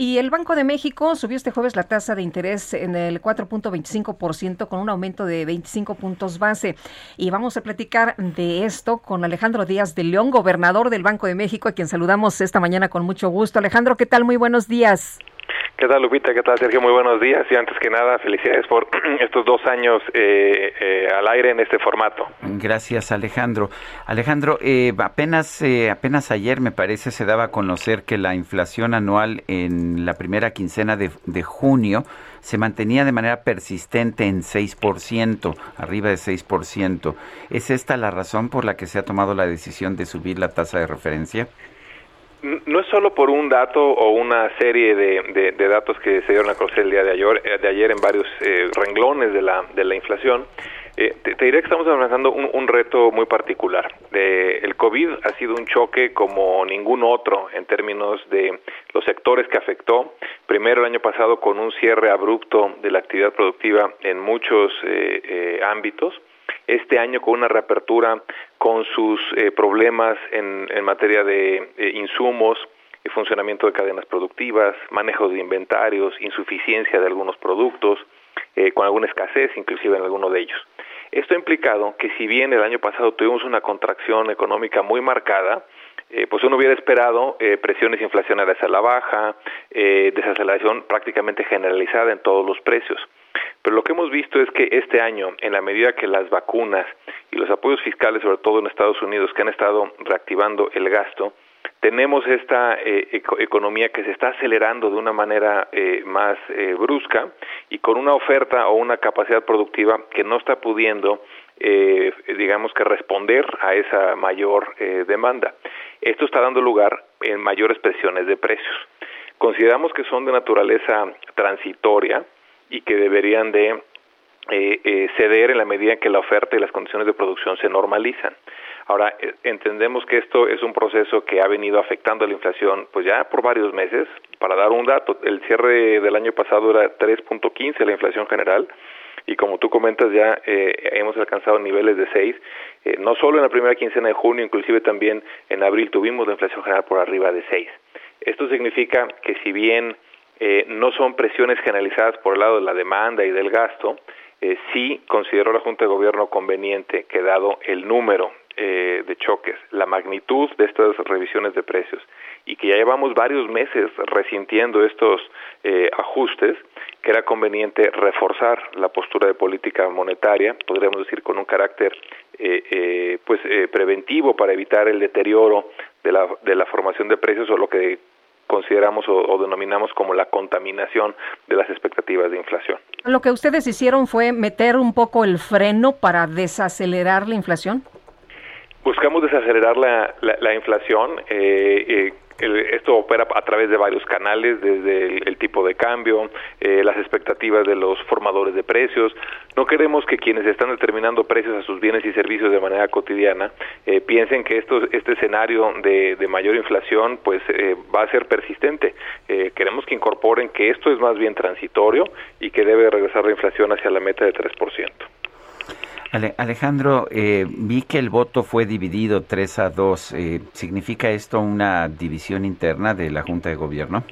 Y el Banco de México subió este jueves la tasa de interés en el 4.25% con un aumento de 25 puntos base. Y vamos a platicar de esto con Alejandro Díaz de León, gobernador del Banco de México, a quien saludamos esta mañana con mucho gusto. Alejandro, ¿qué tal? Muy buenos días. ¿Qué tal, Lupita? ¿Qué tal, Sergio? Muy buenos días. Y antes que nada, felicidades por estos dos años eh, eh, al aire en este formato. Gracias, Alejandro. Alejandro, eh, apenas, apenas ayer, me parece, se daba a conocer que la inflación anual en la primera quincena de, de junio se mantenía de manera persistente en 6%, arriba de 6%. ¿Es esta la razón por la que se ha tomado la decisión de subir la tasa de referencia? No es solo por un dato o una serie de, datos que se dieron a conocer el día de ayer, eh, de ayer en varios eh, renglones de la, de la inflación. Eh, te, diré que estamos avanzando un, reto muy particular. el COVID ha sido un choque como ningún otro en términos de los sectores que afectó. Primero el año pasado con un cierre abrupto de la actividad productiva en muchos ámbitos este año con una reapertura con sus eh, problemas en, materia de eh, insumos, funcionamiento de cadenas productivas, manejo de inventarios, insuficiencia de algunos productos, eh, con alguna escasez inclusive en alguno de ellos. Esto ha implicado que si bien el año pasado tuvimos una contracción económica muy marcada, pues uno hubiera esperado presiones inflacionarias a la baja, desaceleración prácticamente generalizada en todos los precios. Pero lo que hemos visto es que este año, en la medida que las vacunas y los apoyos fiscales, sobre todo en Estados Unidos, que han estado reactivando el gasto, tenemos esta eh, economía que se está acelerando de una manera eh, más eh, brusca y con una oferta o una capacidad productiva que no está pudiendo, digamos que responder a esa mayor demanda. Esto está dando lugar en mayores presiones de precios. Consideramos que son de naturaleza transitoria, y que deberían de eh, eh, ceder en la medida en que la oferta y las condiciones de producción se normalizan. Ahora, eh, entendemos que esto es un proceso que ha venido afectando a la inflación pues ya por varios meses. Para dar un dato, el cierre del año pasado era 3.15 la inflación general y como tú comentas ya hemos alcanzado niveles de 6. no solo en la primera quincena de junio, inclusive también en abril tuvimos la inflación general por arriba de 6. Esto significa que si bien eh, no son presiones generalizadas por el lado de la demanda y del gasto, eh, sí consideró la Junta de Gobierno conveniente que dado el número eh, de choques, la magnitud de estas revisiones de precios y que ya llevamos varios meses resintiendo estos ajustes, que era conveniente reforzar la postura de política monetaria, podríamos decir con un carácter pues preventivo para evitar el deterioro de la, de la formación de precios o lo que consideramos o, denominamos como la contaminación de las expectativas de inflación. Lo que ustedes hicieron fue meter un poco el freno para desacelerar la inflación. Buscamos desacelerar la, la, inflación. Eh, eh, esto opera a través de varios canales, desde el, tipo de cambio, eh, las expectativas de los formadores de precios. No queremos que quienes están determinando precios a sus bienes y servicios de manera cotidiana eh, piensen que esto, este escenario de, mayor inflación pues eh, va a ser persistente. queremos que incorporen que esto es más bien transitorio y que debe regresar la inflación hacia la meta de 3%. Alejandro, eh, vi que el voto fue dividido 3 a 2. Eh, ¿Significa esto una división interna de la Junta de Gobierno?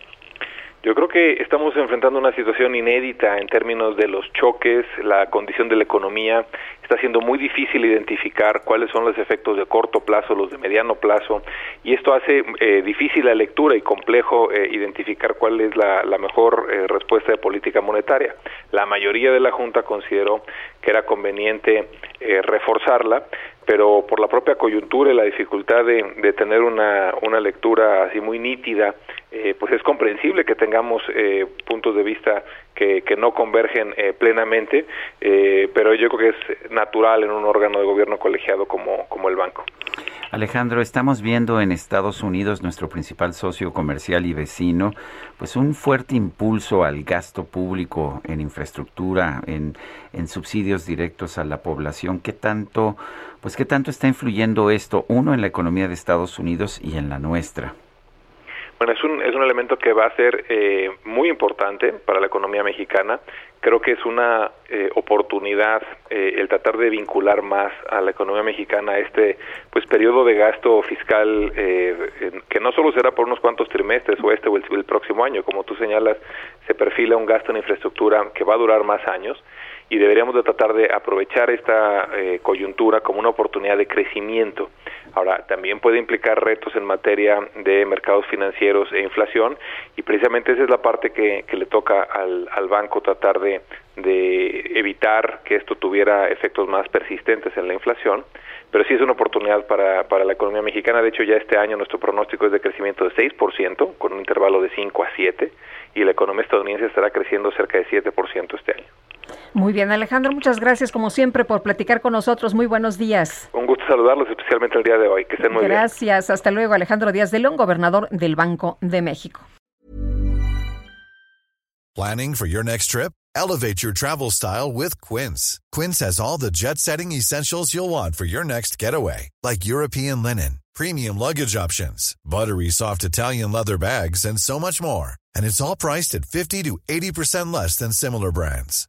Yo creo que estamos enfrentando una situación inédita en términos de los choques, la condición de la economía. Está siendo muy difícil identificar cuáles son los efectos de corto plazo, los de mediano plazo, y esto hace eh, difícil la lectura y complejo eh, identificar cuál es la, mejor eh, respuesta de política monetaria. La mayoría de la Junta consideró que era conveniente reforzarla, pero por la propia coyuntura y la dificultad de, tener una, una lectura así muy nítida eh, pues es comprensible que tengamos eh, puntos de vista que, que no convergen eh, plenamente, pero yo creo que es natural en un órgano de gobierno colegiado como, como el banco. Alejandro, estamos viendo en Estados Unidos, nuestro principal socio comercial y vecino, pues un fuerte impulso al gasto público en infraestructura, en, en subsidios directos a la población. ¿Qué tanto, pues qué tanto está influyendo esto, uno, en la economía de Estados Unidos y en la nuestra? Bueno, es un, es un elemento que va a ser eh, muy importante para la economía mexicana. Creo que es una eh, oportunidad eh, el tratar de vincular más a la economía mexicana este pues periodo de gasto fiscal que no solo será por unos cuantos trimestres o este o el próximo año, como tú señalas, se perfila un gasto en infraestructura que va a durar más años y deberíamos de tratar de aprovechar esta eh, coyuntura como una oportunidad de crecimiento. Ahora, también puede implicar retos en materia de mercados financieros e inflación y precisamente esa es la parte que, le toca al, al banco tratar de, de evitar que esto tuviera efectos más persistentes en la inflación pero sí es una oportunidad para, para la economía mexicana. De hecho, ya este año nuestro pronóstico es de crecimiento de 6%, con un intervalo de 5 a 7, y la economía estadounidense estará creciendo cerca de 7% este año. Muy bien, Alejandro, muchas gracias como siempre por platicar con nosotros. Muy buenos días. Un gusto saludarlos, especialmente el día de hoy. Que estén muy bien. Gracias. Hasta luego, Alejandro Díaz de León, gobernador del Banco de México. Planning for your next trip? Elevate your travel style with Quince. Quince has all the jet-setting essentials you'll want for your next getaway, like European linen, premium luggage options, buttery soft Italian leather bags, and so much more. And it's all priced at 50 to 80% less than similar brands.